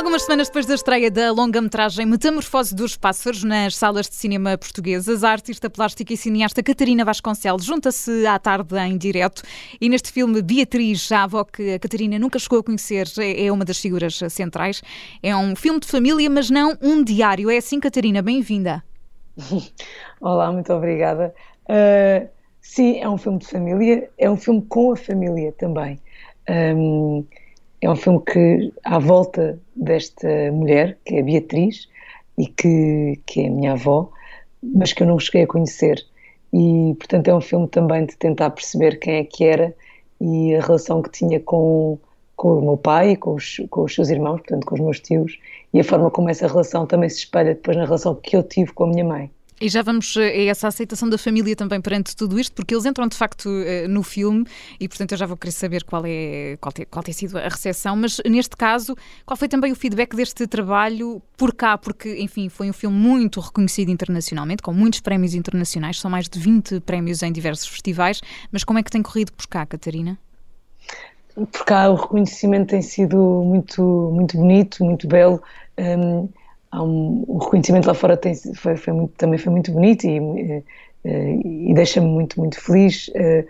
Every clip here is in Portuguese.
Algumas semanas depois da estreia da longa-metragem Metamorfose dos Pássaros nas salas de cinema portuguesas, a artista plástica e cineasta Catarina Vasconcelos junta-se à tarde em direto e neste filme Beatriz, a avó que a Catarina nunca chegou a conhecer, é, é uma das figuras centrais. É um filme de família, mas não um diário. É assim, Catarina, bem-vinda. Olá, muito obrigada. Uh, sim, é um filme de família, é um filme com a família também. É um filme que, à volta desta mulher, que é a Beatriz, e que, que é a minha avó, mas que eu não cheguei a conhecer. E, portanto, é um filme também de tentar perceber quem é que era e a relação que tinha com, com o meu pai e com os, com os seus irmãos, portanto, com os meus tios, e a forma como essa relação também se espelha depois na relação que eu tive com a minha mãe. E já vamos a essa aceitação da família também perante tudo isto, porque eles entram de facto eh, no filme e, portanto, eu já vou querer saber qual, é, qual, tem, qual tem sido a recepção, mas neste caso, qual foi também o feedback deste trabalho por cá? Porque, enfim, foi um filme muito reconhecido internacionalmente, com muitos prémios internacionais, são mais de 20 prémios em diversos festivais, mas como é que tem corrido por cá, Catarina? Por cá o reconhecimento tem sido muito, muito bonito, muito belo. Um, um, o reconhecimento lá fora tem, foi, foi muito, também foi muito bonito e, e, e deixa-me muito, muito feliz. Uh,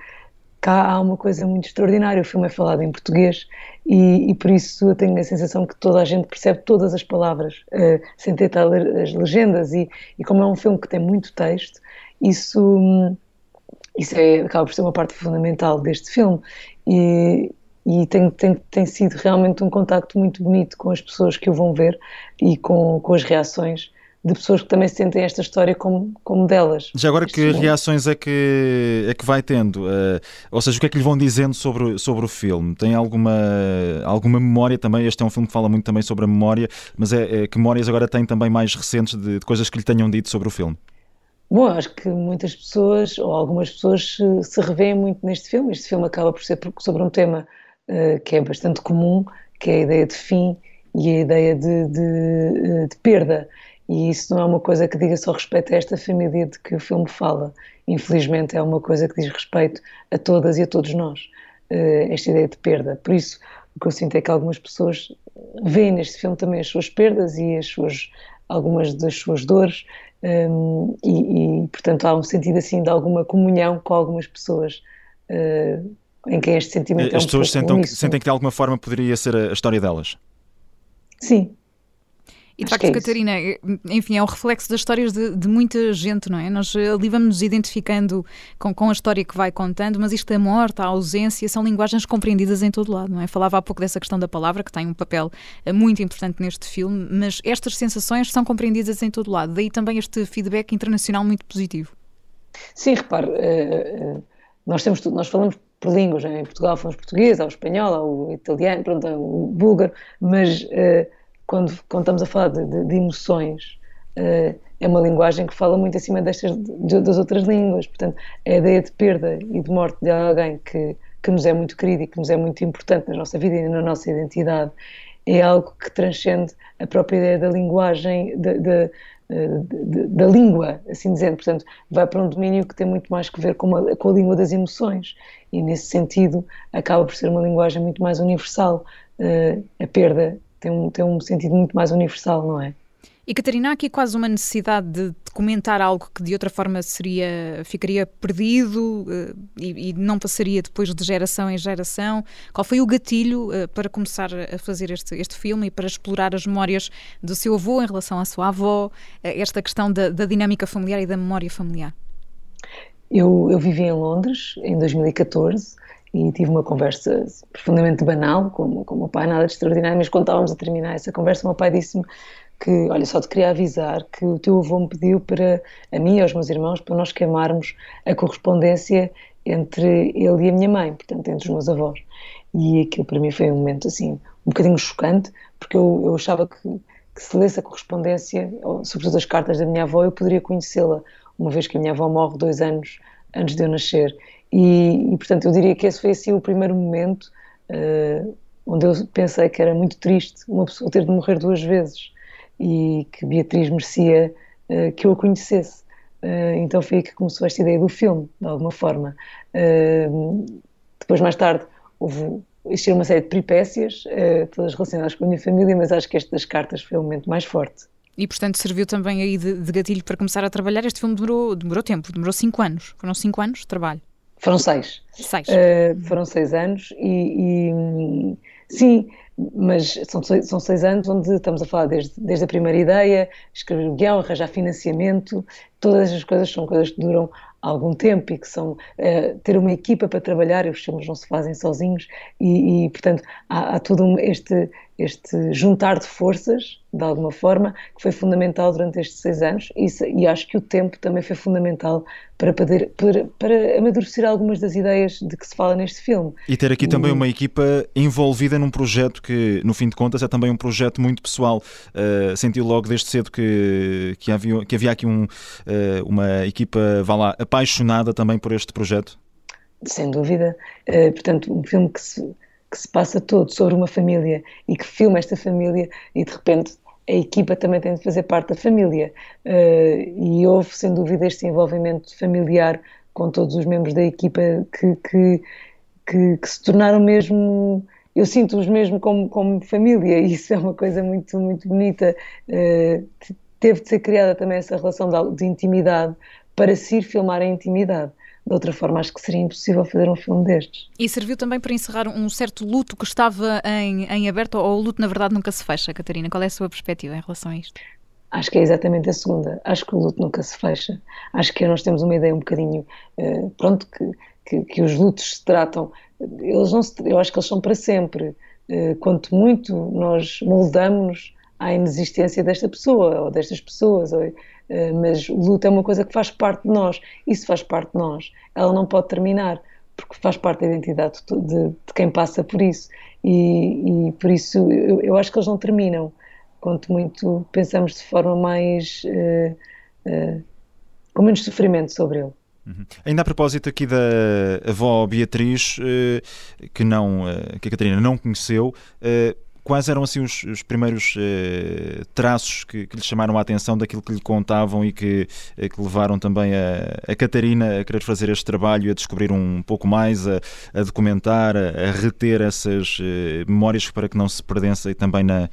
cá há uma coisa muito extraordinária, o filme é falado em português e, e, por isso eu tenho a sensação que toda a gente percebe todas as palavras, sem tentar ler as legendas e, e, como é um filme que tem muito texto, isso, isso é, acaba por ser uma parte fundamental deste filme e, e tem, tem, tem sido realmente um contacto muito bonito com as pessoas que o vão ver e com, com as reações de pessoas que também sentem esta história como, como delas. Já agora, que reações é que, é que vai tendo? Uh, ou seja, o que é que lhe vão dizendo sobre, sobre o filme? Tem alguma, alguma memória também? Este é um filme que fala muito também sobre a memória, mas é, é que memórias agora tem também mais recentes de, de, coisas que lhe tenham dito sobre o filme? Bom, acho que muitas pessoas, ou algumas pessoas, se, se revêem muito neste filme. Este filme acaba por ser sobre um tema uh, que é bastante comum, que é a ideia de fim e a ideia de, de, eh, de, perda. E isso não é uma coisa que diga só respeito a esta família de que o filme fala. Infelizmente, é uma coisa que diz respeito a todas e a todos nós, uh, esta ideia de perda. Por isso, o que eu sinto é que algumas pessoas veem neste filme também as suas perdas e as suas, algumas das suas dores, um, e, e, portanto, há um sentido assim de alguma comunhão com algumas pessoas. Em que este sentimento As é um pessoas sentem que, sentem que de alguma forma poderia ser a, história delas. Sim. E de facto, é Catarina, enfim, é o reflexo das histórias de, de, muita gente, não é? Nós ali vamos nos identificando com, com a história que vai contando, mas isto da morte, a ausência, são linguagens compreendidas em todo lado, não é? Falava há pouco dessa questão da palavra, que tem um papel eh, muito importante neste filme, mas estas sensações são compreendidas em todo lado. Daí também este feedback internacional muito positivo. Sim, repare, uh, nós, temos, nós falamos por línguas. Em Portugal falamos português, ao espanhol, ao italiano, pronto, ao búlgaro, mas uh, quando, quando estamos a falar de, de, de emoções, uh, é uma linguagem que fala muito acima destas, de, das outras línguas. Portanto, a ideia de perda e de morte de alguém que, que nos é muito querido e que nos é muito importante na nossa vida e na nossa identidade é algo que transcende a própria ideia da linguagem, de, de, da língua, assim dizendo. Portanto, vai para um domínio que tem muito mais que ver com, uma, com a língua das emoções e, nesse sentido, acaba por ser uma linguagem muito mais universal. Uh, a perda tem um, tem um sentido muito mais universal, não é? E Catarina, há aqui quase uma necessidade de, comentar algo que de outra forma seria, ficaria perdido uh, e, e, não passaria depois de geração em geração. Qual foi o gatilho uh, para começar a fazer este, este filme e para explorar as memórias do seu avô em relação à sua avó, esta questão da, da, dinâmica familiar e da memória familiar? Eu, eu vivi em Londres em 2014 e tive uma conversa profundamente banal com, com o meu pai, nada de extraordinário, mas quando estávamos a terminar essa conversa, o meu pai disse-me que, olha, só te queria avisar que o teu avô me pediu para, a mim e aos meus irmãos, para nós queimarmos a correspondência entre ele e a minha mãe, portanto, entre os meus avós. E aquilo para mim foi um momento, assim, um bocadinho chocante, porque eu, eu achava que, que se lesse a correspondência, sobretudo as cartas da minha avó, eu poderia conhecê-la, uma vez que a minha avó morre dois anos antes de eu nascer. E, e portanto, eu diria que esse foi, assim, o primeiro momento uh, onde eu pensei que era muito triste uma pessoa ter de morrer duas vezes e que Beatriz merecia uh, que eu a conhecesse. Uh, então foi aí que começou esta ideia do filme, de alguma forma. Depois, mais tarde, houve existir uma série de peripécias, todas relacionadas com a minha família, mas acho que este das cartas foi o momento mais forte. E, portanto, serviu também aí de, de, gatilho para começar a trabalhar. Este filme demorou, demorou tempo, demorou cinco anos. Foram cinco anos de trabalho. Foram seis. Seis. Uh, foram seis anos e, e sim, mas são, são seis anos onde estamos a falar desde, desde a primeira ideia, escrever o guião, arranjar financiamento, todas as coisas são coisas que duram algum tempo e que são uh, ter uma equipa para trabalhar, e os filmes não se fazem sozinhos e, e portanto há, há todo um, este, este juntar de forças, de alguma forma, que foi fundamental durante estes seis anos e, e acho que o tempo também foi fundamental para, poder, para, para amadurecer algumas das ideias de que se fala neste filme. E ter aqui também uma equipa envolvida num projeto que, no fim de contas, é também um projeto muito pessoal. Uh, sentiu logo desde cedo que, que, havia, que havia aqui um, uh, uma equipa, vá lá, apaixonada também por este projeto? Sem dúvida. Uh, portanto, um filme que se que se passa todo sobre uma família e que filma esta família e de repente a equipa também tem de fazer parte da família. Uh, e houve, sem dúvida, este envolvimento familiar com todos os membros da equipa que, que, que, que se tornaram mesmo. Eu sinto-os mesmo como, como família, e isso é uma coisa muito, muito bonita. Uh, teve de ser criada também essa relação de, de intimidade para se ir filmar a intimidade de outra forma acho que seria impossível fazer um filme destes. E serviu também para encerrar um certo luto que estava em, em aberto, ou o luto na verdade nunca se fecha, Catarina? Qual é a sua perspectiva em relação a isto? Acho que é exatamente a segunda. Acho que o luto nunca se fecha. Acho que nós temos uma ideia um bocadinho, uh, pronto, que, que, que, os lutos se tratam, eles não se, eu acho que eles são para sempre. Uh, quanto muito nós moldamos à inexistência desta pessoa ou destas pessoas, ou, mas o luto é uma coisa que faz parte de nós, isso faz parte de nós, ela não pode terminar, porque faz parte da identidade de, de, de quem passa por isso, e, e por isso eu, eu, acho que eles não terminam, quanto muito pensamos de forma mais. Uh, uh, com menos sofrimento sobre ele. Uhum. Ainda a propósito aqui da avó Beatriz, que, não, que a Catarina não conheceu, quais eram assim os, os primeiros eh, traços que, que lhe chamaram a atenção daquilo que lhe contavam e que, eh, que levaram também a, a, Catarina a querer fazer este trabalho a descobrir um pouco mais, a, a documentar, a, a, reter essas eh, memórias para que não se perdessem também na,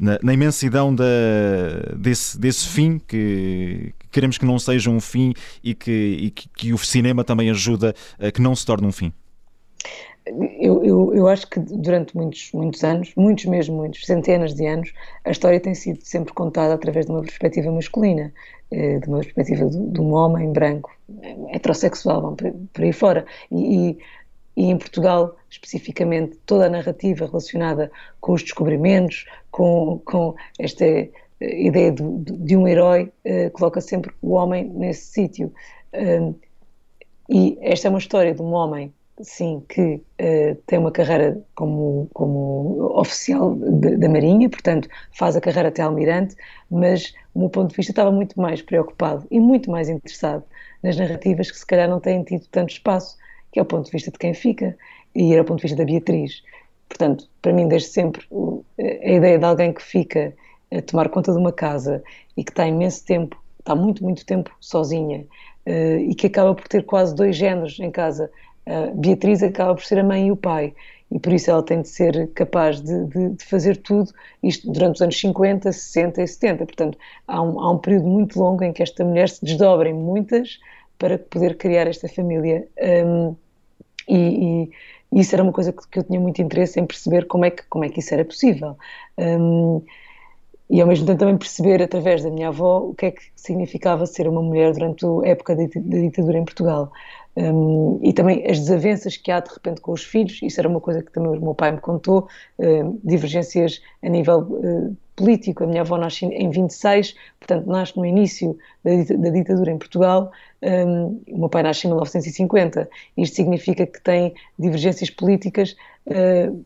na, na imensidão da, desse, desse fim que queremos que não seja um fim e que, e que, que o cinema também ajuda a que não se torne um fim eu, eu, eu, acho que durante muitos, muitos anos, muitos mesmo, muitos, centenas de anos, a história tem sido sempre contada através de uma perspectiva masculina, eh, de uma perspectiva de, de um homem branco, heterossexual, por aí fora. E, e, em Portugal, especificamente, toda a narrativa relacionada com os descobrimentos, com, com esta eh, ideia de, de um herói, uh, coloca sempre o homem nesse sítio. E esta é uma história de um homem sim, que uh, tem uma carreira como, como oficial da Marinha, portanto faz a carreira até almirante, mas o meu ponto de vista estava muito mais preocupado e muito mais interessado nas narrativas que se calhar não têm tido tanto espaço, que é o ponto de vista de quem fica, e era o ponto de vista da Beatriz. Portanto, para mim, desde sempre, a ideia de alguém que fica a tomar conta de uma casa e que está imenso tempo, está muito, muito tempo sozinha, uh, e que acaba por ter quase dois géneros em casa, Beatriz acaba por ser a mãe e o pai, e por isso ela tem de ser capaz de, de, de fazer tudo, isto durante os anos 50, 60 e 70. Portanto, há um, há um período muito longo em que esta mulher se desdobra em muitas para poder criar esta família. Um, e, e, isso era uma coisa que, que, eu tinha muito interesse em perceber como é que, como é que isso era possível. Um, e ao mesmo tempo também perceber através da minha avó o que é que significava ser uma mulher durante a época da ditadura em Portugal. Um, e também as desavenças que há de repente com os filhos, isso era uma coisa que também o meu pai me contou, um, divergências a nível uh, político. A minha avó nasce em 26, portanto, nasce no início da, da ditadura em Portugal. Um, o meu pai nasce em 1950. Isto significa que tem divergências políticas, uh,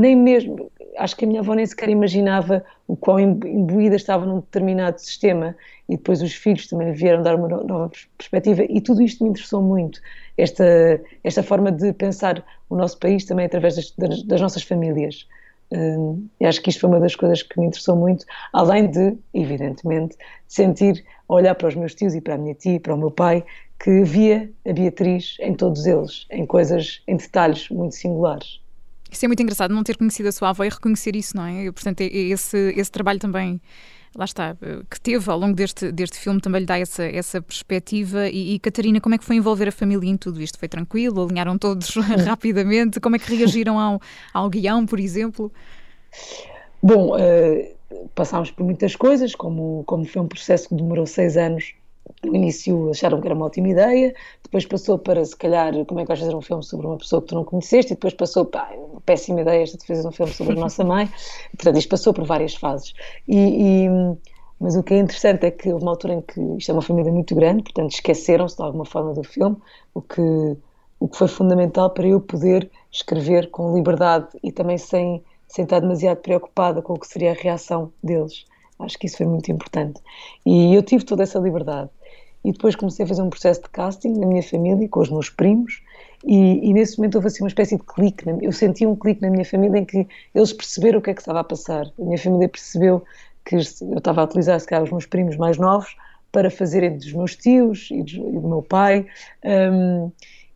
nem mesmo acho que a minha avó nem sequer imaginava o quão imbuída estava num determinado sistema e depois os filhos também vieram dar uma nova perspectiva e tudo isto me interessou muito, esta, esta forma de pensar o nosso país também através das, das nossas famílias. E acho que isto foi uma das coisas que me interessou muito, além de, evidentemente, sentir, olhar para os meus tios e para a minha tia, para o meu pai, que via a Beatriz em todos eles, em coisas, em detalhes muito singulares. Isso é muito engraçado, não ter conhecido a sua avó e reconhecer isso, não é? Portanto, é, é esse, esse trabalho também lá está, que teve ao longo deste, deste filme também lhe dá essa, essa perspectiva. E, e, Catarina, como é que foi envolver a família em tudo isto? Foi tranquilo? Alinharam todos rapidamente? Como é que reagiram ao, ao guião, por exemplo? Bom, uh, passámos por muitas coisas, como, como foi um processo que demorou seis anos no início acharam que era uma ótima ideia, depois passou para, se calhar, como é que vais fazer um filme sobre uma pessoa que tu não conheceste, e depois passou, pá, uma péssima ideia esta de fazer um filme sobre a nossa mãe. Portanto, isto passou por várias fases. E, e, mas o que é interessante é que houve uma altura em que isto é uma família muito grande, portanto, esqueceram-se de alguma forma do filme, o que, o que foi fundamental para eu poder escrever com liberdade e também sem, sem estar demasiado preocupada com o que seria a reação deles. Acho que isso foi muito importante. E eu tive toda essa liberdade e depois comecei a fazer um processo de casting na minha família, com os meus primos, e, e nesse momento houve assim uma espécie de clique. Eu senti um clique na minha família em que eles perceberam o que é que estava a passar. A minha família percebeu que eu estava a utilizar, se calhar, os meus primos mais novos para fazerem dos meus tios e, do meu pai. Um,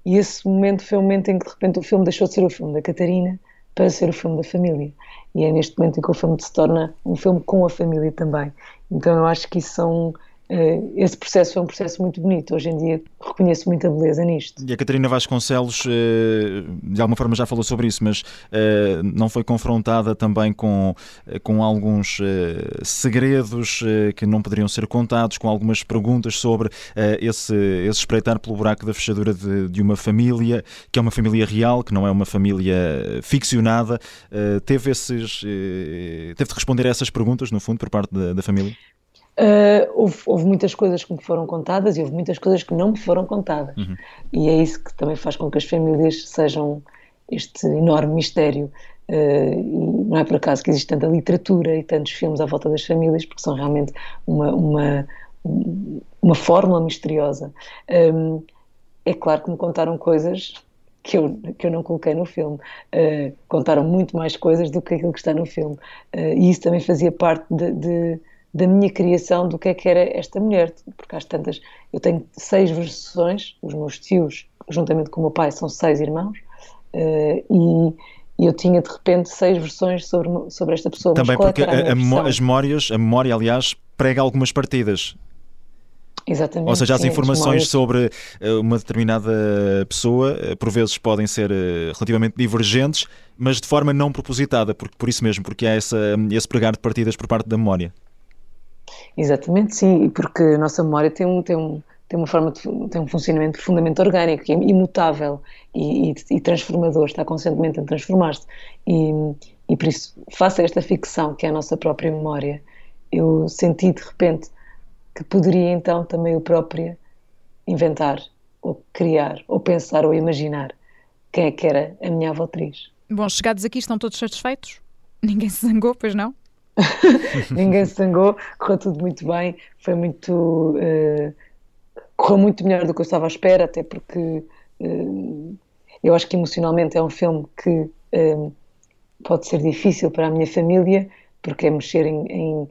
e esse momento foi o momento em que, de repente, o filme deixou de ser o filme da Catarina para ser o filme da família. E é neste momento em que o filme se torna um filme com a família também. Então eu acho que isso são esse processo foi um processo muito bonito. Hoje em dia reconheço muita beleza nisto. E a Catarina Vasconcelos, eh, de alguma forma já falou sobre isso, mas eh, não foi confrontada também com, com alguns segredos que não poderiam ser contados, com algumas perguntas sobre esse, esse espreitar pelo buraco da fechadura de, de uma família, que é uma família real, que não é uma família ficcionada. Teve, esses, teve de responder a essas perguntas, no fundo, por parte da, da família? Uh, houve, houve, muitas coisas que me foram contadas e houve muitas coisas que não me foram contadas. Uhum. E é isso que também faz com que as famílias sejam este enorme mistério. Uh, e não é por acaso que existe tanta literatura e tantos filmes à volta das famílias, porque são realmente uma, uma, uma fórmula misteriosa. Um, é claro que me contaram coisas que eu, que eu não coloquei no filme. Uh, contaram muito mais coisas do que aquilo que está no filme. e isso também fazia parte de, de da minha criação do que é que era esta mulher, porque às tantas eu tenho seis versões, os meus tios, juntamente com o meu pai, são seis irmãos, uh, e, eu tinha de repente seis versões sobre, sobre esta pessoa. Também porque a, a as memórias, a memória, aliás, prega algumas partidas. Exatamente. Ou seja, as sim, informações sobre eh, uma determinada pessoa, eh, por vezes podem ser relativamente divergentes, mas de forma não propositada, porque, por isso mesmo, porque há essa, esse pregar de partidas por parte da memória. Exatamente, sim, porque a nossa memória tem um, tem um, tem uma forma de, tem um funcionamento profundamente orgânico, imutável e, e, e transformador, está constantemente a transformar-se. E, e por isso, face a esta ficção que é a nossa própria memória, eu senti de repente que poderia então também eu própria inventar, ou criar, ou pensar, ou imaginar quem é que era a minha avó. Bom, chegados aqui estão todos satisfeitos? Ninguém se zangou, pois não? ninguém se correu tudo muito bem, foi muito. Uh, correu muito melhor do que eu estava à espera, até porque uh, eu acho que emocionalmente é um filme que uh, pode ser difícil para a minha família, porque é mexer em, em,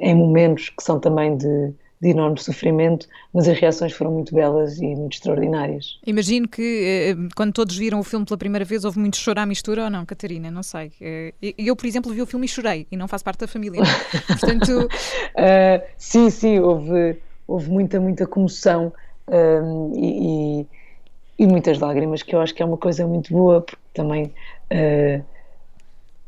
em momentos que são também de de enorme sofrimento, mas as reações foram muito belas e muito extraordinárias. Imagino que eh, quando todos viram o filme pela primeira vez houve muito choro à mistura ou não, Catarina? Não sei. Eh, eu, por exemplo, vi o filme e chorei e não faço parte da família. Portanto. uh, sim, sim, houve, houve muita, muita comoção um, e, e, muitas lágrimas, que eu acho que é uma coisa muito boa, porque também. Uh,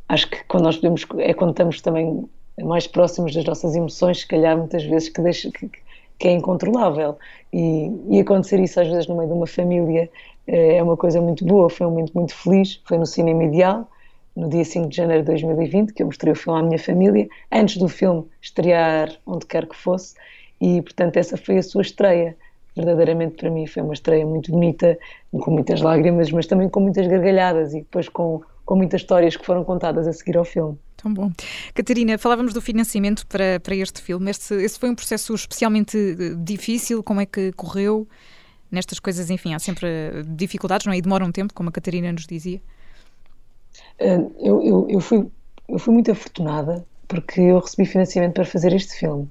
acho que quando nós podemos, é quando estamos também mais próximos das nossas emoções, se calhar muitas vezes que, deixa, que, que é incontrolável. E, e, acontecer isso às vezes no meio de uma família eh, é uma coisa muito boa. Foi um momento muito feliz. Foi no Cinema Ideal, no dia 5 de janeiro de 2020, que eu mostrei o filme à minha família, antes do filme estrear onde quer que fosse. E, portanto, essa foi a sua estreia. Verdadeiramente para mim foi uma estreia muito bonita, com muitas lágrimas, mas também com muitas gargalhadas e depois com, com muitas histórias que foram contadas a seguir ao filme. Tão bom. Catarina, falávamos do financiamento para, para este filme. Este, foi um processo especialmente eh, difícil. Como é que correu? Nestas coisas, enfim, há sempre dificuldades, não é? E demora um tempo, como a Catarina nos dizia. Eh, eu, eu, eu, fui, eu fui muito afortunada porque eu recebi financiamento para fazer este filme.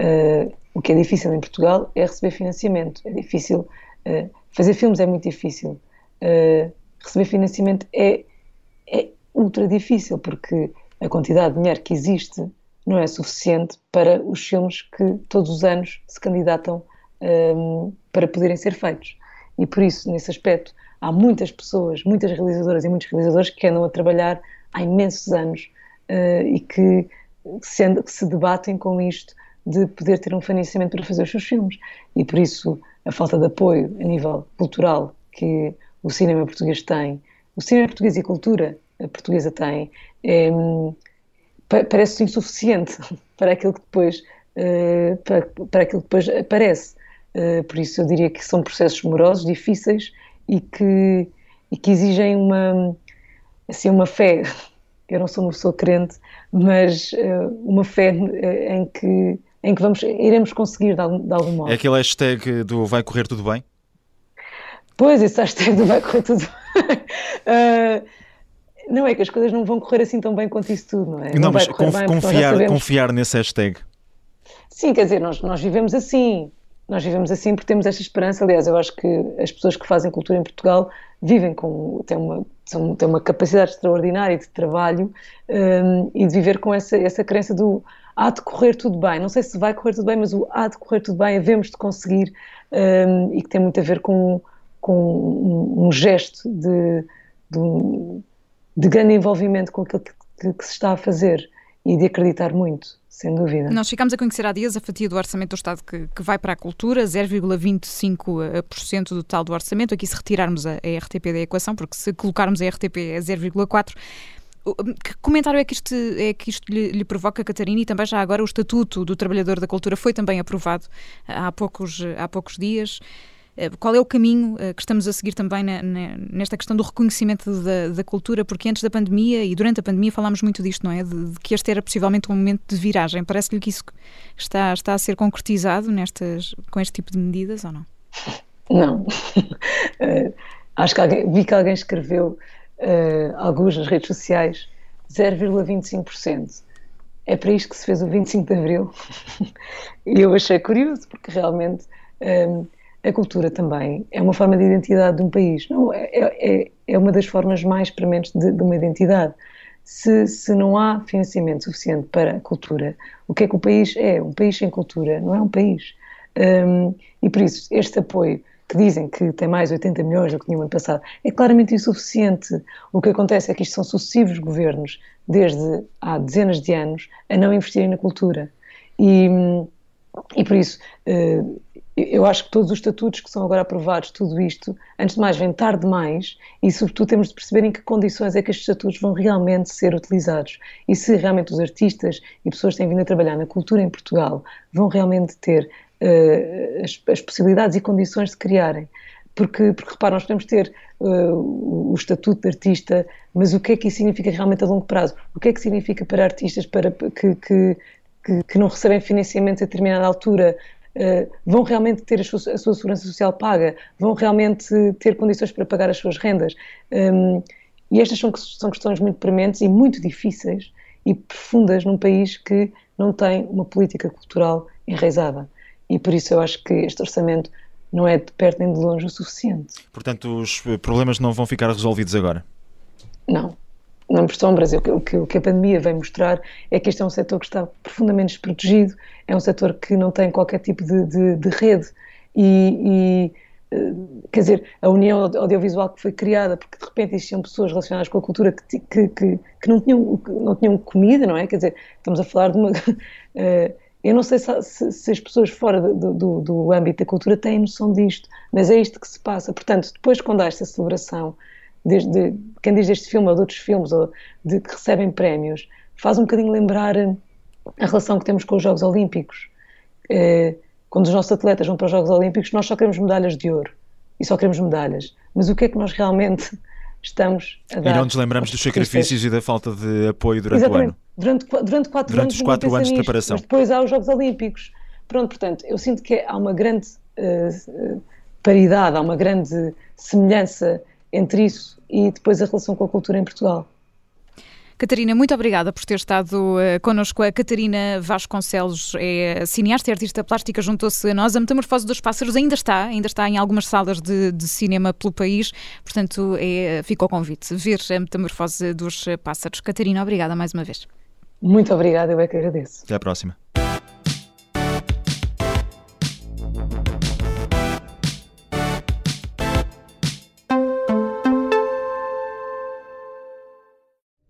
Uh, o que é difícil em Portugal é receber financiamento. É difícil. Uh, fazer filmes é muito difícil. Uh, receber financiamento é é ultra difícil, porque a quantidade de dinheiro que existe não é suficiente para os filmes que todos os anos se candidatam um, para poderem ser feitos. E por isso, nesse aspecto, há muitas pessoas, muitas realizadoras e muitos realizadores que andam a trabalhar há imensos anos uh, e que se, se debatem com isto de poder ter um financiamento para fazer os seus filmes. E por isso, a falta de apoio a nível cultural que o cinema português tem, o cinema português e a cultura portuguesa tem, é, parece insuficiente para aquilo que depois, uh, para, para aquilo que depois aparece. Uh, por isso eu diria que são processos morosos, difíceis e que, e que exigem uma, assim, uma fé. Eu não sou uma pessoa crente, mas uh, uma fé em que, em que vamos, iremos conseguir de algum, de algum modo. É aquele hashtag do vai correr tudo bem? Pois, esse hashtag do vai correr tudo bem. Não é que as coisas não vão correr assim tão bem quanto isso tudo, não é? Não, não mas conf, bem, confiar, confiar nesse hashtag. Sim, quer dizer, nós, nós vivemos assim. Nós vivemos assim porque temos esta esperança. Aliás, eu acho que as pessoas que fazem cultura em Portugal vivem com. têm uma, são, têm uma capacidade extraordinária de trabalho um, e de viver com essa, essa crença do há de correr tudo bem. Não sei se vai correr tudo bem, mas o há de correr tudo bem, havemos de conseguir um, e que tem muito a ver com, com um, um gesto de, de, um, de grande envolvimento com aquilo que, que, que se está a fazer e de acreditar muito sem dúvida. Nós ficamos a conhecer há dias a fatia do orçamento do Estado que, que vai para a cultura, 0,25% do total do orçamento. Aqui, se retirarmos a, a, RTP da equação, porque se colocarmos a RTP é 0,4%. Que comentário é que isto, é que isto lhe, lhe, provoca, Catarina? E também já agora o Estatuto do Trabalhador da Cultura foi também aprovado há poucos, há poucos dias. Eh, qual é o caminho eh, que estamos a seguir também nesta questão do reconhecimento da, da, cultura? Porque antes da pandemia e durante a pandemia falámos muito disto, não é? De, de que este era possivelmente um momento de viragem. Parece-lhe que isso está, está a ser concretizado nestas, com este tipo de medidas ou não? Não. uh, acho que alguém, vi que alguém escreveu uh, alguns nas redes sociais 0,25%. É para isto que se fez o 25 de Abril. e eu achei curioso, porque realmente. Um, a cultura também é uma forma de identidade de um país. Não, é, é, é uma das formas mais prementes de, de uma identidade. Se, se, não há financiamento suficiente para a cultura, o que é que o país é? Um país sem cultura não é um país. Um, e por isso, este apoio, que dizem que tem mais 80 milhões do que tinha no ano passado, é claramente insuficiente. O que acontece é que isto são sucessivos governos, desde há dezenas de anos, a não investirem na cultura. E, e por isso, uh, eu acho que todos os estatutos que são agora aprovados, tudo isto, antes de mais, vem tarde demais e, sobretudo, temos de perceber em que condições é que estes estatutos vão realmente ser utilizados e se realmente os artistas e pessoas que têm vindo a trabalhar na cultura em Portugal vão realmente ter uh, as, as, possibilidades e condições de criarem. Porque, porque repara, nós podemos ter uh, o, estatuto de artista, mas o que é que isso significa realmente a longo prazo? O que é que significa para artistas para que, que que, que, não recebem financiamento a determinada altura, eh, vão realmente ter a sua, a sua, segurança social paga, vão realmente ter condições para pagar as suas rendas. Um, e estas são, são questões muito prementes e muito difíceis e profundas num país que não tem uma política cultural enraizada. E por isso eu acho que este orçamento não é de perto nem de longe o suficiente. Portanto, os problemas não vão ficar resolvidos agora? Não, não por sombras. O que, o que a pandemia vem mostrar é que este é um setor que está profundamente desprotegido, é um setor que não tem qualquer tipo de, de, de rede e, e, eh, quer dizer, a união audiovisual que foi criada porque de repente existiam pessoas relacionadas com a cultura que, que, que, que não, tinham, não tinham comida, não é? Quer dizer, estamos a falar de uma... Eh, eu não sei se, se, se as pessoas fora do, do, do âmbito da cultura têm noção disto, mas é isto que se passa. Portanto, depois quando há esta celebração desde quem diz deste filme ou de outros filmes ou de que recebem prémios, faz um bocadinho lembrar a relação que temos com os Jogos Olímpicos. Eh, quando os nossos atletas vão para os Jogos Olímpicos, nós só queremos medalhas de ouro e só queremos medalhas. Mas o que é que nós realmente estamos a dar? E não nos lembramos dos sacrifícios e da falta de apoio durante Exatamente. o ano. Durante, durante quatro durante anos. os quatro anos de preparação. Mas depois há os Jogos Olímpicos. Pronto, portanto, eu sinto que há uma grande uh, paridade, há uma grande semelhança entre isso e depois a relação com a cultura em Portugal. Catarina, muito obrigada por ter estado uh, connosco. A Catarina Vasconcelos é cineasta e artista plástica, juntou-se a nós. A Metamorfose dos Pássaros ainda está, ainda está em algumas salas de, de cinema pelo país, portanto, é, fica o convite. Ver a Metamorfose dos Pássaros. Catarina, obrigada mais uma vez. Muito obrigada, eu é que agradeço. Até à próxima.